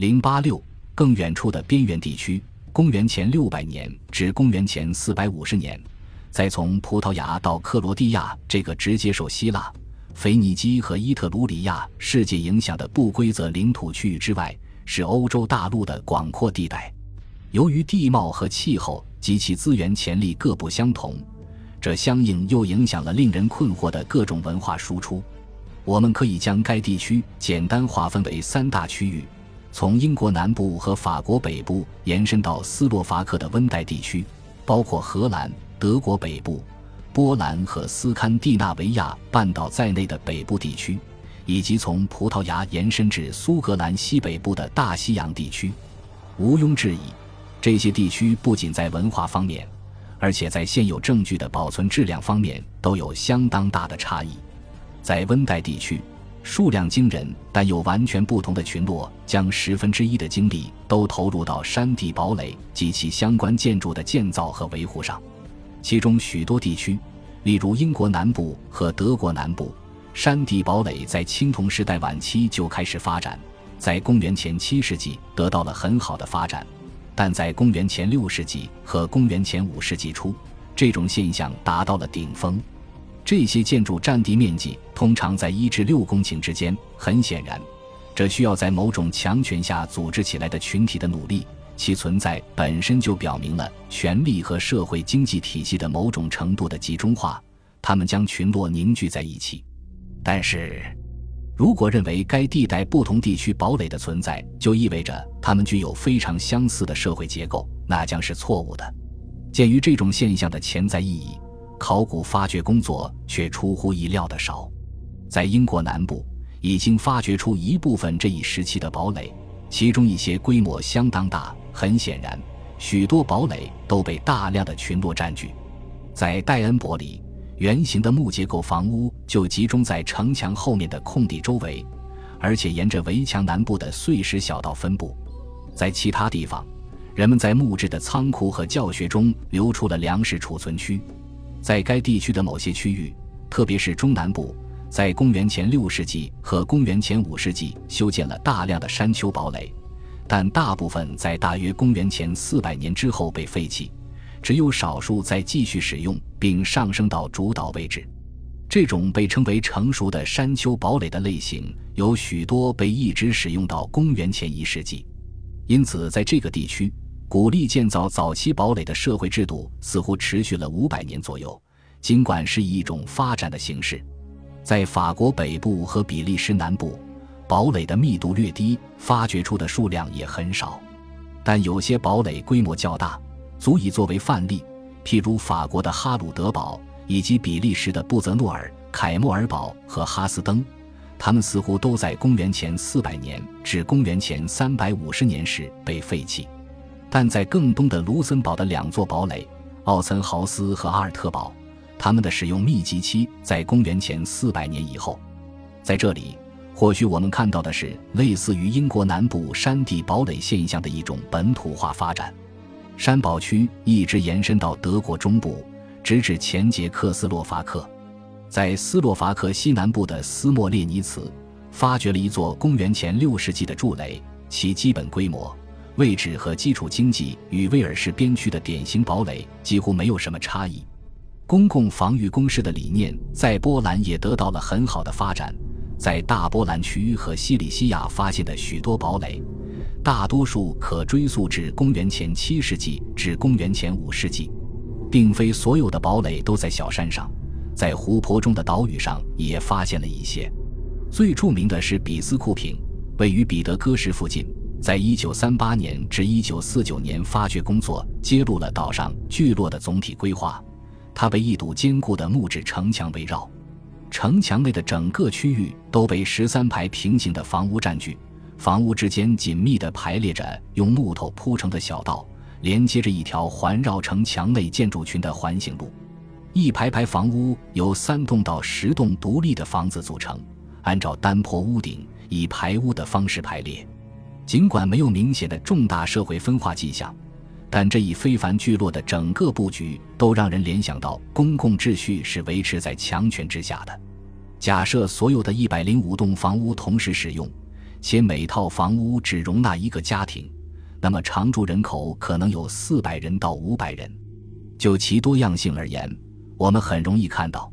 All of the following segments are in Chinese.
零八六更远处的边缘地区，公元前六百年至公元前四百五十年，再从葡萄牙到克罗地亚这个直接受希腊、腓尼基和伊特鲁里亚世界影响的不规则领土区域之外，是欧洲大陆的广阔地带。由于地貌和气候及其资源潜力各不相同，这相应又影响了令人困惑的各种文化输出。我们可以将该地区简单划分为三大区域：从英国南部和法国北部延伸到斯洛伐克的温带地区，包括荷兰、德国北部、波兰和斯堪的纳维亚半岛在内的北部地区，以及从葡萄牙延伸至苏格兰西北部的大西洋地区。毋庸置疑。这些地区不仅在文化方面，而且在现有证据的保存质量方面都有相当大的差异。在温带地区，数量惊人但又完全不同的群落将十分之一的精力都投入到山地堡垒及其相关建筑的建造和维护上。其中许多地区，例如英国南部和德国南部，山地堡垒在青铜时代晚期就开始发展，在公元前七世纪得到了很好的发展。但在公元前六世纪和公元前五世纪初，这种现象达到了顶峰。这些建筑占地面积通常在一至六公顷之间。很显然，这需要在某种强权下组织起来的群体的努力。其存在本身就表明了权力和社会经济体系的某种程度的集中化。他们将群落凝聚在一起，但是。如果认为该地带不同地区堡垒的存在就意味着它们具有非常相似的社会结构，那将是错误的。鉴于这种现象的潜在意义，考古发掘工作却出乎意料的少。在英国南部，已经发掘出一部分这一时期的堡垒，其中一些规模相当大。很显然，许多堡垒都被大量的群落占据。在戴恩伯里。圆形的木结构房屋就集中在城墙后面的空地周围，而且沿着围墙南部的碎石小道分布。在其他地方，人们在木质的仓库和教学中留出了粮食储存区。在该地区的某些区域，特别是中南部，在公元前六世纪和公元前五世纪修建了大量的山丘堡垒，但大部分在大约公元前四百年之后被废弃。只有少数在继续使用，并上升到主导位置。这种被称为成熟的山丘堡垒的类型，有许多被一直使用到公元前一世纪。因此，在这个地区，鼓励建造早期堡垒的社会制度似乎持续了五百年左右，尽管是以一种发展的形式。在法国北部和比利时南部，堡垒的密度略低，发掘出的数量也很少，但有些堡垒规模较大。足以作为范例，譬如法国的哈鲁德堡，以及比利时的布泽诺尔、凯莫尔堡和哈斯登，他们似乎都在公元前四百年至公元前三百五十年时被废弃。但在更东的卢森堡的两座堡垒——奥岑豪斯和阿尔特堡，他们的使用密集期在公元前四百年以后。在这里，或许我们看到的是类似于英国南部山地堡垒现象的一种本土化发展。山堡区一直延伸到德国中部，直至前捷克斯洛伐克。在斯洛伐克西南部的斯莫列尼茨，发掘了一座公元前六世纪的筑垒，其基本规模、位置和基础经济与威尔士边区的典型堡垒几乎没有什么差异。公共防御工事的理念在波兰也得到了很好的发展。在大波兰区和西里西亚发现的许多堡垒。大多数可追溯至公元前七世纪至公元前五世纪，并非所有的堡垒都在小山上，在湖泊中的岛屿上也发现了一些。最著名的是比斯库平，位于彼得戈什附近。在一九三八年至一九四九年，发掘工作揭露了岛上聚落的总体规划。它被一堵坚固的木质城墙围绕，城墙内的整个区域都被十三排平行的房屋占据。房屋之间紧密地排列着用木头铺成的小道，连接着一条环绕城墙内建筑群的环形路。一排排房屋由三栋到十栋独立的房子组成，按照单坡屋顶以排屋的方式排列。尽管没有明显的重大社会分化迹象，但这一非凡聚落的整个布局都让人联想到公共秩序是维持在强权之下的。假设所有的一百零五栋房屋同时使用。且每套房屋只容纳一个家庭，那么常住人口可能有四百人到五百人。就其多样性而言，我们很容易看到，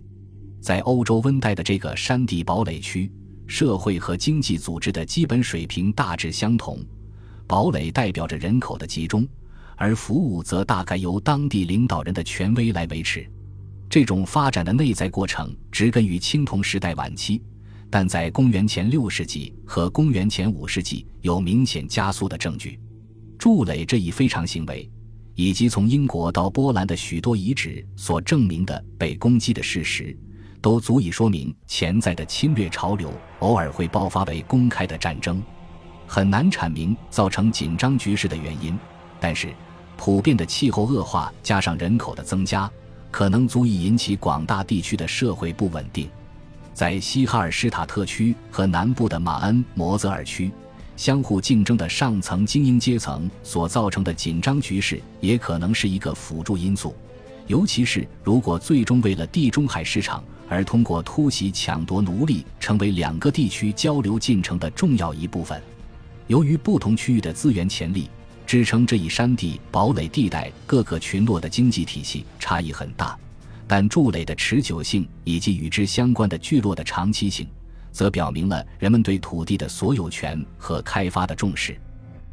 在欧洲温带的这个山地堡垒区，社会和经济组织的基本水平大致相同。堡垒代表着人口的集中，而服务则大概由当地领导人的权威来维持。这种发展的内在过程植根于青铜时代晚期。但在公元前六世纪和公元前五世纪有明显加速的证据，筑垒这一非常行为，以及从英国到波兰的许多遗址所证明的被攻击的事实，都足以说明潜在的侵略潮流偶尔会爆发为公开的战争。很难阐明造成紧张局势的原因，但是普遍的气候恶化加上人口的增加，可能足以引起广大地区的社会不稳定。在西哈尔施塔特区和南部的马恩摩泽尔区，相互竞争的上层精英阶层所造成的紧张局势，也可能是一个辅助因素。尤其是如果最终为了地中海市场而通过突袭抢夺奴隶，成为两个地区交流进程的重要一部分。由于不同区域的资源潜力，支撑这一山地堡垒地带各个群落的经济体系差异很大。但筑垒的持久性以及与之相关的聚落的长期性，则表明了人们对土地的所有权和开发的重视。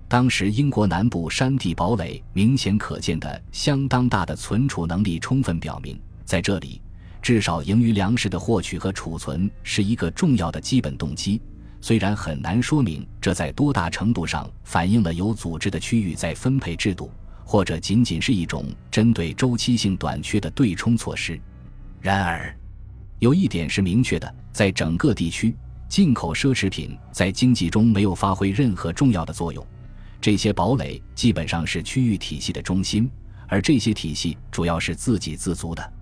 当时英国南部山地堡垒明显可见的相当大的存储能力，充分表明在这里，至少盈余粮食的获取和储存是一个重要的基本动机。虽然很难说明这在多大程度上反映了有组织的区域再分配制度。或者仅仅是一种针对周期性短缺的对冲措施。然而，有一点是明确的：在整个地区，进口奢侈品在经济中没有发挥任何重要的作用。这些堡垒基本上是区域体系的中心，而这些体系主要是自给自足的。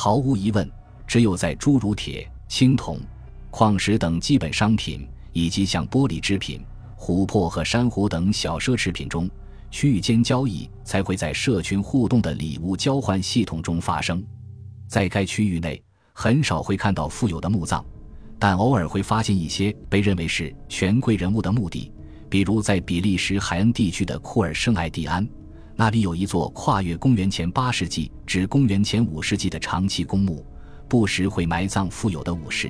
毫无疑问，只有在诸如铁、青铜、矿石等基本商品，以及像玻璃制品、琥珀和珊瑚等小奢侈品中。区域间交易才会在社群互动的礼物交换系统中发生。在该区域内，很少会看到富有的墓葬，但偶尔会发现一些被认为是权贵人物的墓地，比如在比利时海恩地区的库尔圣艾蒂安，那里有一座跨越公元前八世纪至公元前五世纪的长期公墓，不时会埋葬富有的武士。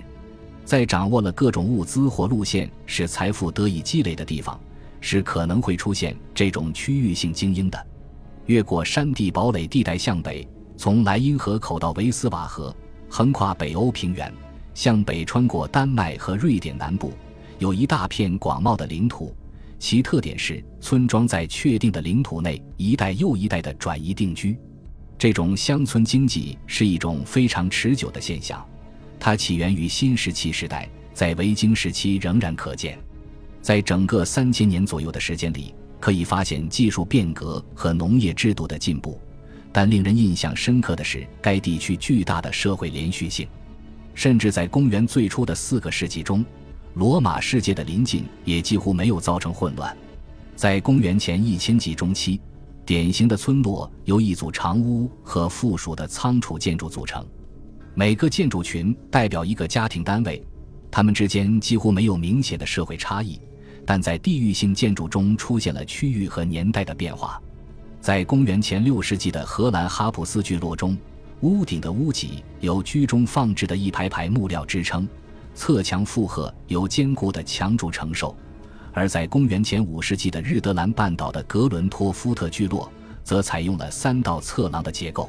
在掌握了各种物资或路线使财富得以积累的地方。是可能会出现这种区域性精英的。越过山地堡垒地带向北，从莱茵河口到维斯瓦河，横跨北欧平原，向北穿过丹麦和瑞典南部，有一大片广袤的领土。其特点是村庄在确定的领土内一代又一代的转移定居。这种乡村经济是一种非常持久的现象，它起源于新石器时代，在维京时期仍然可见。在整个三千年左右的时间里，可以发现技术变革和农业制度的进步，但令人印象深刻的是该地区巨大的社会连续性。甚至在公元最初的四个世纪中，罗马世界的临近也几乎没有造成混乱。在公元前一千纪中期，典型的村落由一组长屋和附属的仓储建筑组成，每个建筑群代表一个家庭单位，它们之间几乎没有明显的社会差异。但在地域性建筑中出现了区域和年代的变化。在公元前六世纪的荷兰哈普斯聚落中，屋顶的屋脊由居中放置的一排排木料支撑，侧墙负荷由坚固的墙柱承受；而在公元前五世纪的日德兰半岛的格伦托夫特聚落，则采用了三道侧廊的结构。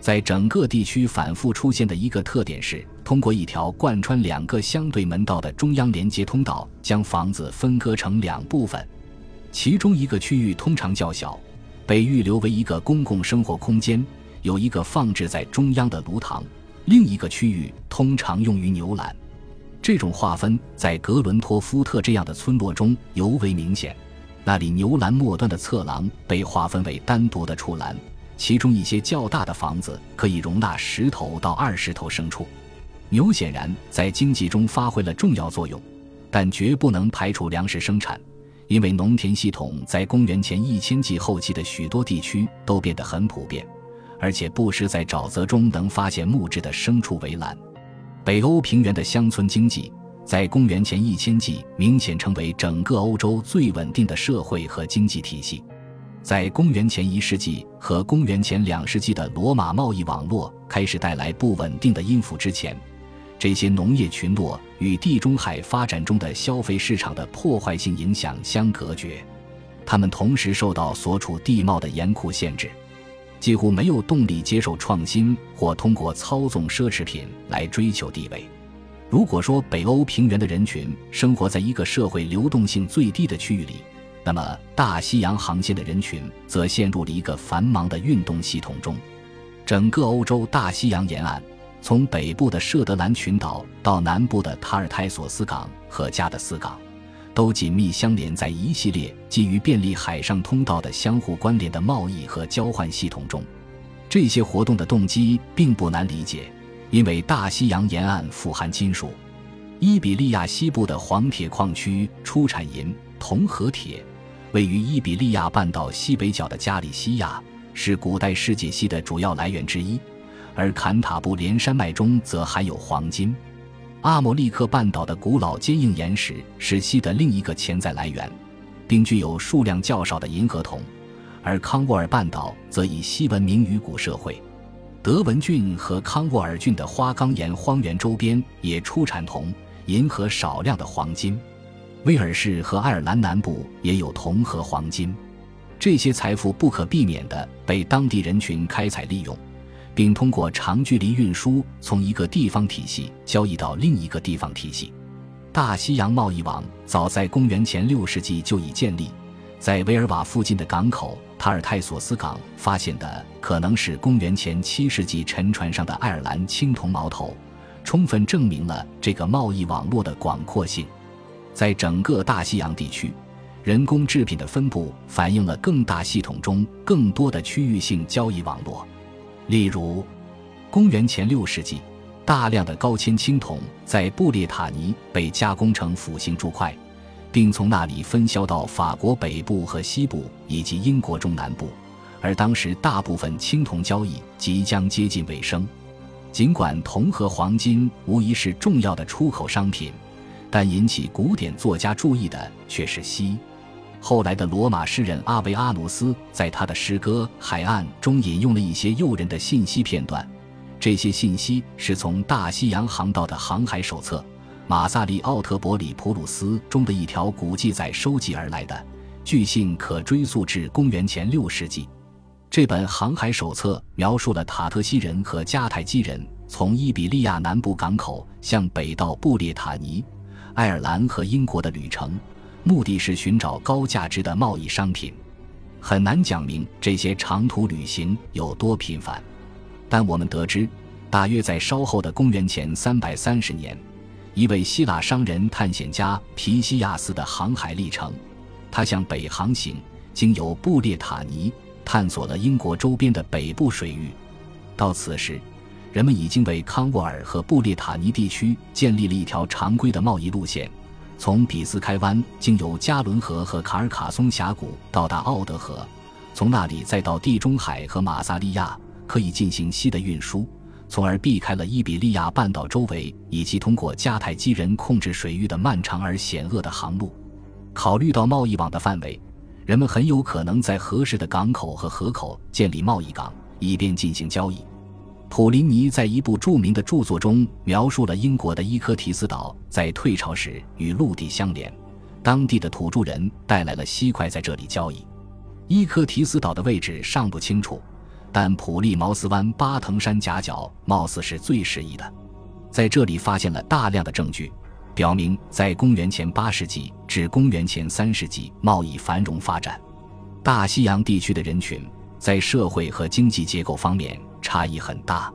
在整个地区反复出现的一个特点是，通过一条贯穿两个相对门道的中央连接通道，将房子分割成两部分。其中一个区域通常较小，被预留为一个公共生活空间，有一个放置在中央的炉膛；另一个区域通常用于牛栏。这种划分在格伦托夫特这样的村落中尤为明显，那里牛栏末端的侧廊被划分为单独的畜栏。其中一些较大的房子可以容纳十头到二十头牲畜，牛显然在经济中发挥了重要作用，但绝不能排除粮食生产，因为农田系统在公元前一千纪后期的许多地区都变得很普遍，而且不时在沼泽中能发现木质的牲畜围栏。北欧平原的乡村经济在公元前一千纪明显成为整个欧洲最稳定的社会和经济体系。在公元前一世纪和公元前两世纪的罗马贸易网络开始带来不稳定的音符之前，这些农业群落与地中海发展中的消费市场的破坏性影响相隔绝。他们同时受到所处地貌的严酷限制，几乎没有动力接受创新或通过操纵奢侈品来追求地位。如果说北欧平原的人群生活在一个社会流动性最低的区域里，那么大西洋航线的人群则陷入了一个繁忙的运动系统中。整个欧洲大西洋沿岸，从北部的舍德兰群岛到南部的塔尔泰索斯港和加的斯港。都紧密相连在一系列基于便利海上通道的相互关联的贸易和交换系统中。这些活动的动机并不难理解，因为大西洋沿岸富含金属。伊比利亚西部的黄铁矿区出产银、铜和铁。位于伊比利亚半岛西北角的加利西亚是古代世界锡的主要来源之一，而坎塔布连山脉中则含有黄金。阿莫利克半岛的古老坚硬岩石是锡的另一个潜在来源，并具有数量较少的银和铜，而康沃尔半岛则以锡闻名于古社会。德文郡和康沃尔郡的花岗岩荒原周边也出产铜、银和少量的黄金。威尔士和爱尔兰南部也有铜和黄金，这些财富不可避免地被当地人群开采利用。并通过长距离运输从一个地方体系交易到另一个地方体系。大西洋贸易网早在公元前六世纪就已建立，在维尔瓦附近的港口塔尔泰索斯港发现的可能是公元前七世纪沉船上的爱尔兰青铜矛头，充分证明了这个贸易网络的广阔性。在整个大西洋地区，人工制品的分布反映了更大系统中更多的区域性交易网络。例如，公元前六世纪，大量的高铅青铜在布列塔尼被加工成斧形铸块，并从那里分销到法国北部和西部以及英国中南部。而当时大部分青铜交易即将接近尾声。尽管铜和黄金无疑是重要的出口商品，但引起古典作家注意的却是锡。后来的罗马诗人阿维阿努斯在他的诗歌《海岸》中引用了一些诱人的信息片段，这些信息是从大西洋航道的航海手册《马萨利奥特伯里普鲁斯》中的一条古记载收集而来的，据信可追溯至公元前六世纪。这本航海手册描述了塔特西人和迦太基人从伊比利亚南部港口向北到布列塔尼、爱尔兰和英国的旅程。目的是寻找高价值的贸易商品，很难讲明这些长途旅行有多频繁，但我们得知，大约在稍后的公元前三百三十年，一位希腊商人探险家皮西亚斯的航海历程，他向北航行，经由布列塔尼，探索了英国周边的北部水域。到此时，人们已经为康沃尔和布列塔尼地区建立了一条常规的贸易路线。从比斯开湾经由加伦河和卡尔卡松峡谷到达奥德河，从那里再到地中海和马萨利亚，可以进行西的运输，从而避开了伊比利亚半岛周围以及通过迦太基人控制水域的漫长而险恶的航路。考虑到贸易网的范围，人们很有可能在合适的港口和河口建立贸易港，以便进行交易。普林尼在一部著名的著作中描述了英国的伊科提斯岛在退潮时与陆地相连，当地的土著人带来了锡块在这里交易。伊科提斯岛的位置尚不清楚，但普利茅斯湾巴腾山夹角貌似是最适宜的。在这里发现了大量的证据，表明在公元前八世纪至公元前三世纪贸易繁荣发展。大西洋地区的人群在社会和经济结构方面。差异很大，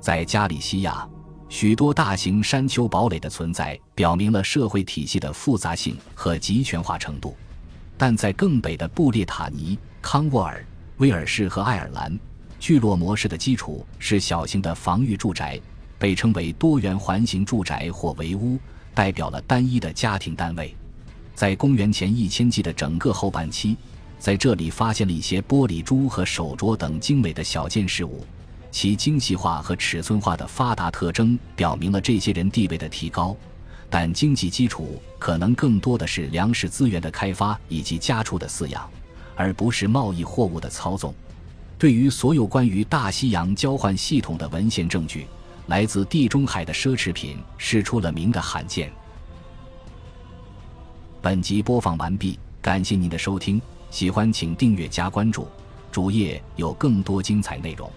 在加利西亚，许多大型山丘堡垒的存在表明了社会体系的复杂性和集权化程度；但在更北的布列塔尼、康沃尔、威尔士和爱尔兰，聚落模式的基础是小型的防御住宅，被称为多元环形住宅或围屋，代表了单一的家庭单位。在公元前一千纪的整个后半期，在这里发现了一些玻璃珠和手镯等精美的小件事物。其精细化和尺寸化的发达特征表明了这些人地位的提高，但经济基础可能更多的是粮食资源的开发以及家畜的饲养，而不是贸易货物的操纵。对于所有关于大西洋交换系统的文献证据，来自地中海的奢侈品是出了名的罕见。本集播放完毕，感谢您的收听，喜欢请订阅加关注，主页有更多精彩内容。